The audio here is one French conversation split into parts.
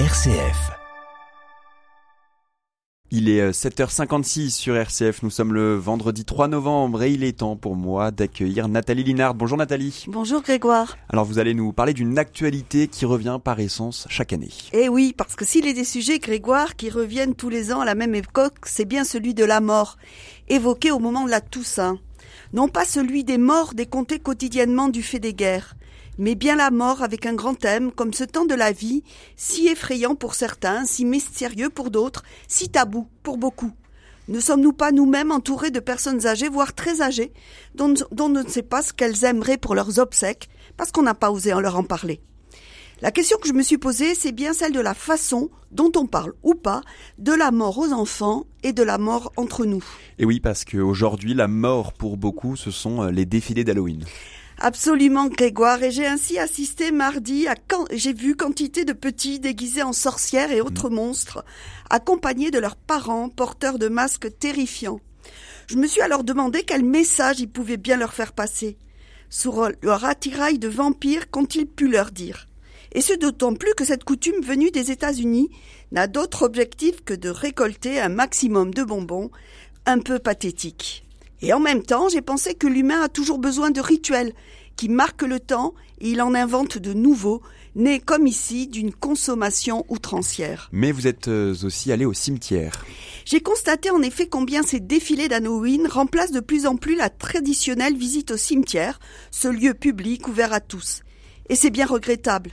RCF. Il est 7h56 sur RCF, nous sommes le vendredi 3 novembre et il est temps pour moi d'accueillir Nathalie Linard. Bonjour Nathalie. Bonjour Grégoire. Alors vous allez nous parler d'une actualité qui revient par essence chaque année. Eh oui, parce que s'il est des sujets, Grégoire, qui reviennent tous les ans à la même époque, c'est bien celui de la mort, évoqué au moment de la Toussaint. Non pas celui des morts décomptés quotidiennement du fait des guerres, mais bien la mort avec un grand thème, comme ce temps de la vie, si effrayant pour certains, si mystérieux pour d'autres, si tabou pour beaucoup. Ne sommes-nous pas nous-mêmes entourés de personnes âgées, voire très âgées, dont, on ne sait pas ce qu'elles aimeraient pour leurs obsèques, parce qu'on n'a pas osé en leur en parler? La question que je me suis posée, c'est bien celle de la façon dont on parle ou pas de la mort aux enfants et de la mort entre nous. Et oui, parce qu'aujourd'hui, la mort pour beaucoup, ce sont euh, les défilés d'Halloween. Absolument, Grégoire. Et j'ai ainsi assisté mardi à quand j'ai vu quantité de petits déguisés en sorcières et autres mmh. monstres, accompagnés de leurs parents porteurs de masques terrifiants. Je me suis alors demandé quel message ils pouvaient bien leur faire passer. Sur leur attirail de vampires qu'ont-ils pu leur dire? Et ce d'autant plus que cette coutume venue des États-Unis n'a d'autre objectif que de récolter un maximum de bonbons, un peu pathétiques. Et en même temps, j'ai pensé que l'humain a toujours besoin de rituels qui marquent le temps et il en invente de nouveaux, nés comme ici d'une consommation outrancière. Mais vous êtes euh, aussi allé au cimetière. J'ai constaté en effet combien ces défilés d'Halloween remplacent de plus en plus la traditionnelle visite au cimetière, ce lieu public ouvert à tous. Et c'est bien regrettable.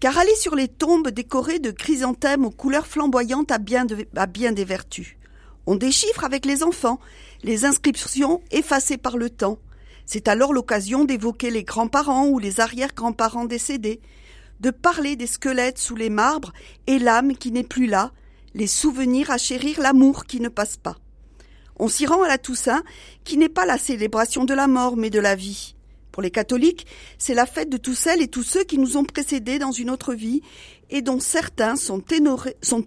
Car aller sur les tombes décorées de chrysanthèmes aux couleurs flamboyantes a bien, des vertus. On déchiffre avec les enfants les inscriptions effacées par le temps. C'est alors l'occasion d'évoquer les grands-parents ou les arrière-grands-parents décédés, de parler des squelettes sous les marbres et l'âme qui n'est plus là, les souvenirs à chérir l'amour qui ne passe pas. On s'y rend à la Toussaint, qui n'est pas la célébration de la mort, mais de la vie. Pour les catholiques, c'est la fête de tous celles et tous ceux qui nous ont précédés dans une autre vie et dont certains sont,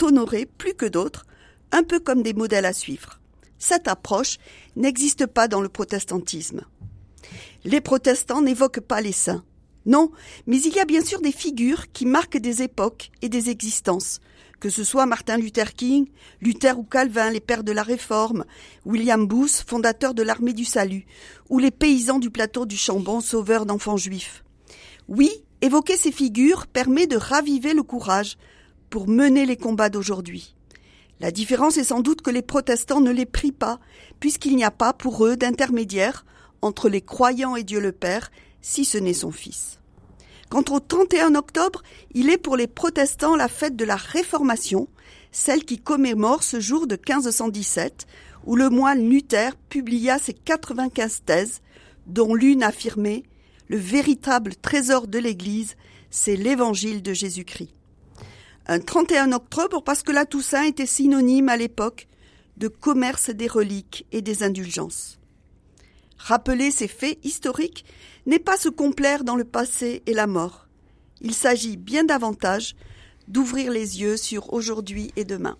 honorés plus que d'autres, un peu comme des modèles à suivre. Cette approche n'existe pas dans le protestantisme. Les protestants n'évoquent pas les saints. Non, mais il y a bien sûr des figures qui marquent des époques et des existences, que ce soit Martin Luther King, Luther ou Calvin, les pères de la Réforme, William Booth, fondateur de l'armée du salut, ou les paysans du plateau du Chambon, sauveurs d'enfants juifs. Oui, évoquer ces figures permet de raviver le courage pour mener les combats d'aujourd'hui. La différence est sans doute que les protestants ne les prient pas, puisqu'il n'y a pas pour eux d'intermédiaire entre les croyants et Dieu le Père, si ce n'est son Fils. Quant au 31 octobre, il est pour les protestants la fête de la Réformation, celle qui commémore ce jour de 1517, où le moine Luther publia ses 95 thèses, dont l'une affirmait Le véritable trésor de l'Église, c'est l'évangile de Jésus-Christ un 31 octobre parce que la Toussaint était synonyme à l'époque de commerce des reliques et des indulgences. Rappeler ces faits historiques n'est pas se complaire dans le passé et la mort. Il s'agit bien davantage d'ouvrir les yeux sur aujourd'hui et demain.